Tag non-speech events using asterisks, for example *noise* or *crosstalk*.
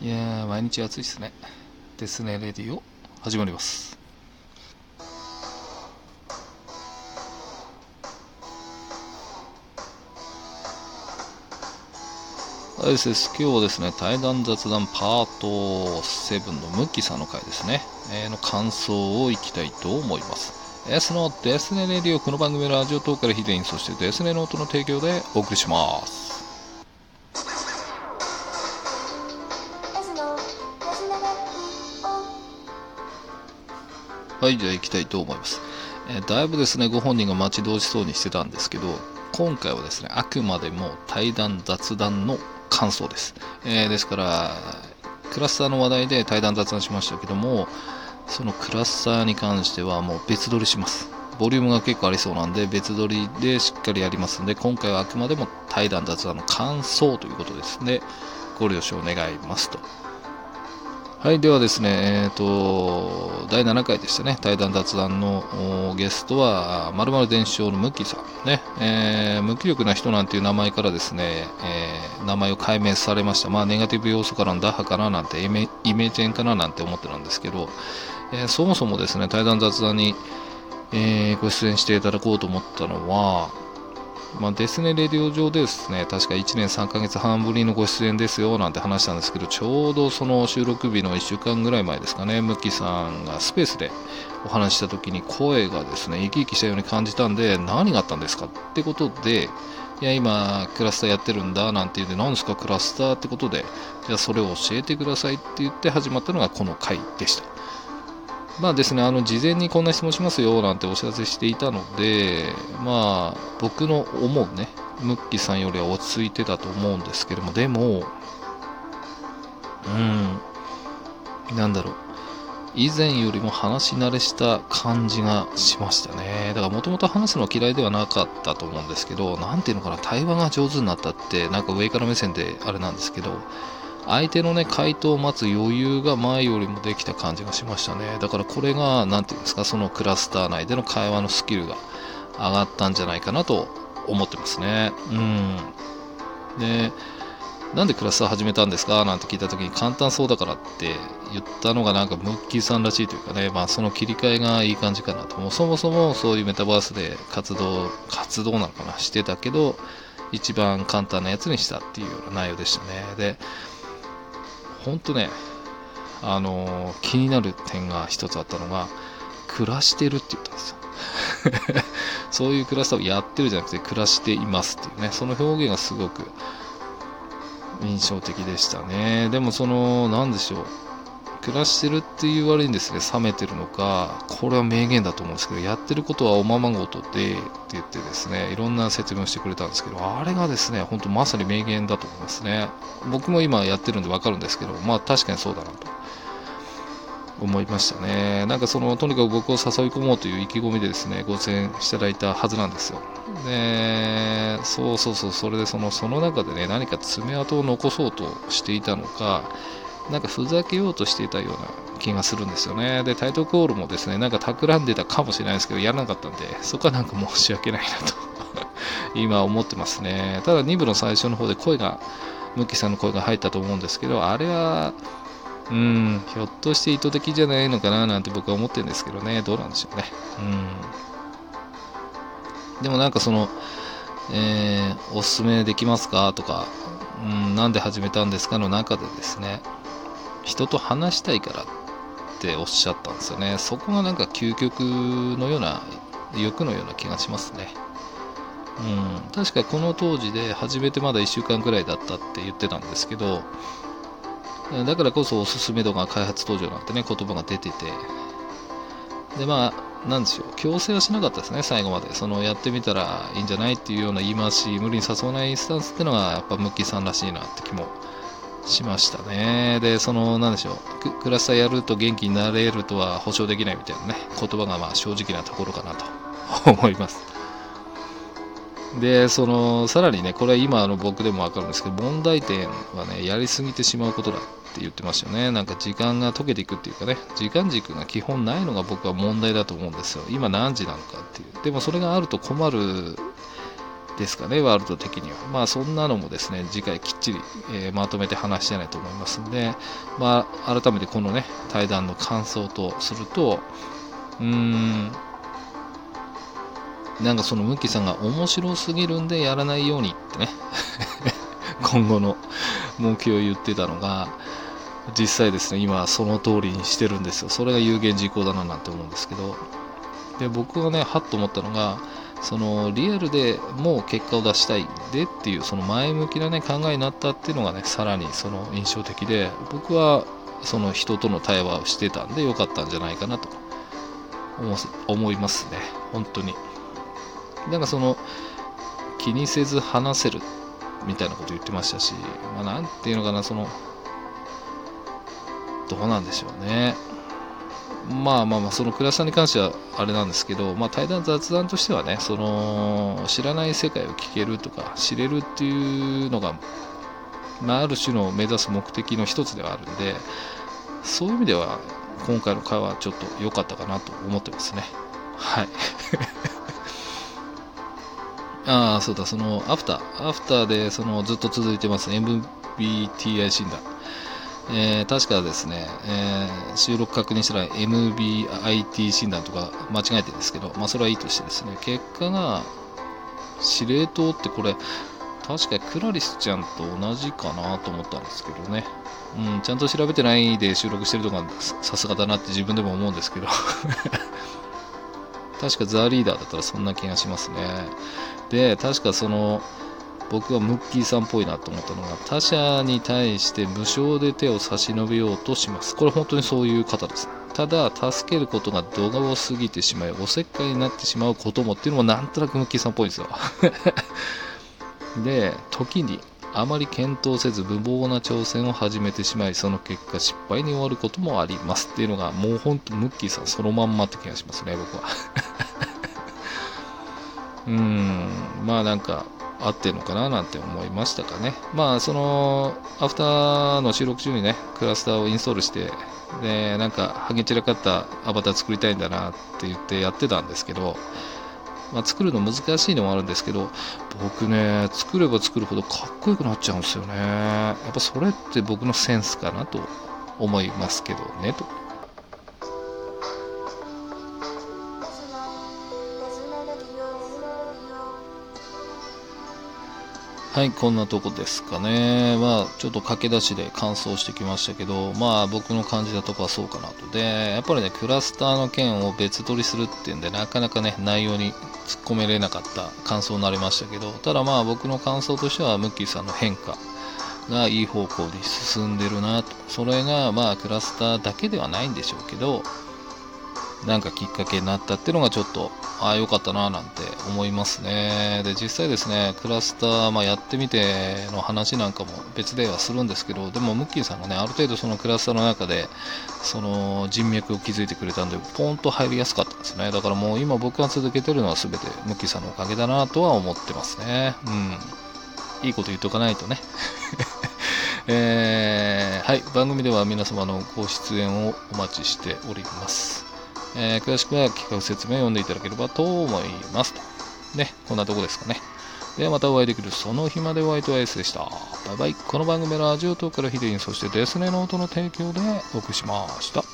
いや、毎日暑いですね。ですね、レディオ、始まります。はい、です。今日はですね、対談雑談パート7のムッキーさんの回ですね、えーの感想をいきたいと思います。えそのデスネレディオ、この番組はラジオトークからヒデイン、そしてデスネノートの提供でお送りします。はい、じゃあ行きたいと思います。えだいぶですね、ご本人が待ち遠しそうにしてたんですけど、今回はですね、あくまでも対談、雑談の感想です。えーですから、クラスターの話題で対談、雑談しましたけども、そのクラスターに関してはもう別撮りします。ボリュームが結構ありそうなんで、別撮りでしっかりやりますんで、今回はあくまでも対談、雑談の感想ということですね。ご了承願いますと。はい、ではですね、えっ、と、第7回でしたね、対談雑談のゲストは、まるまる伝承のムッキさんね、えー無気力な人なんていう名前からですね、えー名前を改名されました。まあ、ネガティブ要素からの打破かななんて、イメイメージ変かななんて思ってたんですけど、えーそもそもですね、対談雑談に、えーご出演していただこうと思ったのは、まあ、デスネレディオ上でですね、確か1年3ヶ月半ぶりのご出演ですよなんて話したんですけど、ちょうどその収録日の1週間ぐらい前ですかね、ムッキさんがスペースでお話した時に声がですね、生き生きしたように感じたんで、何があったんですかってことで、いや、今、クラスターやってるんだなんて言うんで、何ですか、クラスターってことで、じゃあそれを教えてくださいって言って始まったのがこの回でした。まあですね、あの事前にこんな質問しますよなんてお知らせしていたので、まあ、僕の思うね、ムッキーさんよりは落ち着いてたと思うんですけども、でも、うん、なんだろう、以前よりも話し慣れした感じがしましたね。だからもともと話すの嫌いではなかったと思うんですけど、なんていうのかな、対話が上手になったって、なんか上から目線であれなんですけど、相手のね、回答を待つ余裕が前よりもできた感じがしましたね。だからこれが、なんていうんですか、そのクラスター内での会話のスキルが上がったんじゃないかなと思ってますね。うん。で、なんでクラスター始めたんですか？なんて聞いた時に簡単そうだからって言ったのがなんかムッキーさんらしいというかね、まあその切り替えがいい感じかなと。もうそもそもそういうメタバースで活動、活動なのかな？してたけど、一番簡単なやつにしたっていうような内容でしたね。で、ほんとね、あのー気になる点が一つあったのが、暮らしてるって言ったんですよ。*laughs* そういうクラスターをやってるじゃなくて、暮らしていますっていうね、その表現がすごく印象的でしたね。でもその、なんでしょう。暮らしてるっていう割にですね、冷めてるのか、これは名言だと思うんですけど、やってることはおままごとで、って言ってですね、いろんな説明をしてくれたんですけど、あれがですね、本当まさに名言だと思いますね。僕も今やってるんでわかるんですけど、まあ確かにそうだなと思いましたね。なんかその、とにかく僕を誘い込もうという意気込みでですね、ご出演していただいたはずなんですよ。で、そうそうそう、それでその、その中でね、何か爪痕を残そうとしていたのか、なんかふざけようとしていたような気がするんですよね。で、タイトルコールもですね、なんか企んでたかもしれないですけど、やらなかったんで、そこはなんか申し訳ないなと *laughs* 今思ってますね。ただ2部の最初の方で声が、ムッキーさんの声が入ったと思うんですけど、あれは、うん、ひょっとして意図的じゃないのかななんて僕は思ってるんですけどね、どうなんでしょうね。うん。でもなんかその、えーおすすめできますか？とか、うん、なんで始めたんですか？の中でですね、人と話したいからっておっしゃったんですよね。そこがなんか究極のような、欲のような気がしますね。うん、確かこの当時で始めてまだ1週間くらいだったって言ってたんですけど、だからこそおすすめ度が開発途上なんてね、言葉が出てて、で、まあ、なんでしょう、強制はしなかったですね、最後まで。その、やってみたらいいんじゃないっていうような言い回し、無理に誘わないスタンスってのが、やっぱムッキーさんらしいなって気もしましたね。で、その、なんでしょう、クラスターやると元気になれるとは保証できないみたいなね、言葉がまあ正直なところかなと思います。で、その、さらにね、これは今の僕でもわかるんですけど、問題点はね、やりすぎてしまうことだって言ってましたよね。なんか時間が溶けていくっていうかね、時間軸が基本ないのが僕は問題だと思うんですよ。今何時なのかっていう。でもそれがあると困るですかね、ワールド的には。まあそんなのもですね、次回きっちり、えーまとめて話してないと思いますんで、まあ改めてこのね、対談の感想とすると、うーん、なんかそのムッキーさんが面白すぎるんでやらないようにってね、*laughs* 今後の目標を言ってたのが、実際ですね、今その通りにしてるんですよ。それが有言実行だななんて思うんですけど、で、僕がね、はっと思ったのが、そのリアルでもう結果を出したいでっていうその前向きな、ね、考えになったっていうのがねさらにその印象的で僕はその人との対話をしてたんでよかったんじゃないかなと思思いますね。本当に。なんかその気にせず話せるみたいなこと言ってましたし、まあ、ていうのかなそのどうなんでしょうね。まあまあまあ、その倉さに関してはあれなんですけど、まあ、対談、雑談としてはね、その知らない世界を聞けるとか、知れるっていうのが、まあ、ある種の目指す目的の一つではあるんで、そういう意味では、今回の会はちょっと良かったかなと思ってますね。はい。*laughs* ああ、そうだ、その、アフター、アフターで、その、ずっと続いてます、MBTI 診断。えー、確かですね、えー、収録確認したら MBIT 診断とか間違えてるんですけど、まあそれはいいとしてですね、結果が司令塔ってこれ、確かクラリスちゃんと同じかなと思ったんですけどね。うん、ちゃんと調べてないで収録してるとかさすがだなって自分でも思うんですけど *laughs* 確かザ・リーダーだったらそんな気がしますね。で、確かその、僕はムッキーさんっぽいなと思ったのが他者に対して無償で手を差し伸べようとします。これ本当にそういう方です。ただ助けることが度が過ぎてしまいおせっかいになってしまうこともっていうのもなんとなくムッキーさんっぽいんですよ。*laughs* で時にあまり検討せず無謀な挑戦を始めてしまいその結果失敗に終わることもありますっていうのがもう本当ムッキーさんそのまんまって気がしますね僕は。*laughs* うーんまあなんか合ってるのかななんて思いましたかね。まあ、その、アフターの収録中にね、クラスターをインストールして、で、なんか、ハゲ散らかったアバター作りたいんだなって言ってやってたんですけど、まあ、作るの難しいのもあるんですけど、僕ね、作れば作るほどかっこよくなっちゃうんですよね。やっぱそれって僕のセンスかなと思いますけどね、と。はい、こんなとこですかね。まあ、ちょっと駆け出しで感想してきましたけど、まあ、僕の感じたとこはそうかなと。で、やっぱりね、クラスターの件を別撮りするっていうんで、なかなかね、内容に突っ込めれなかった感想になりましたけど、ただまあ、僕の感想としては、ムッキーさんの変化がいい方向に進んでるなと。それが、まあ、クラスターだけではないんでしょうけど、なんかきっかけになったっていうのがちょっと、ああ、よかったななんて思いますね。で、実際ですね、クラスター、まあ、やってみての話なんかも別ではするんですけど、でもムッキーさんがね、ある程度そのクラスターの中で、その人脈を築いてくれたんで、ポンと入りやすかったんですね。だからもう今僕が続けてるのは全てムッキーさんのおかげだなとは思ってますね。うん。いいこと言っとかないとね。*laughs* えー、はい、番組では皆様のご出演をお待ちしております。えー詳しくは企画説明を読んでいただければと思います。ね、こんなとこですかね。ではまたお会いできるその日までホワイトアイスでした。バイバイ。この番組はラジオトークからヒデイン、そしてデスネノートの提供でお送りしました。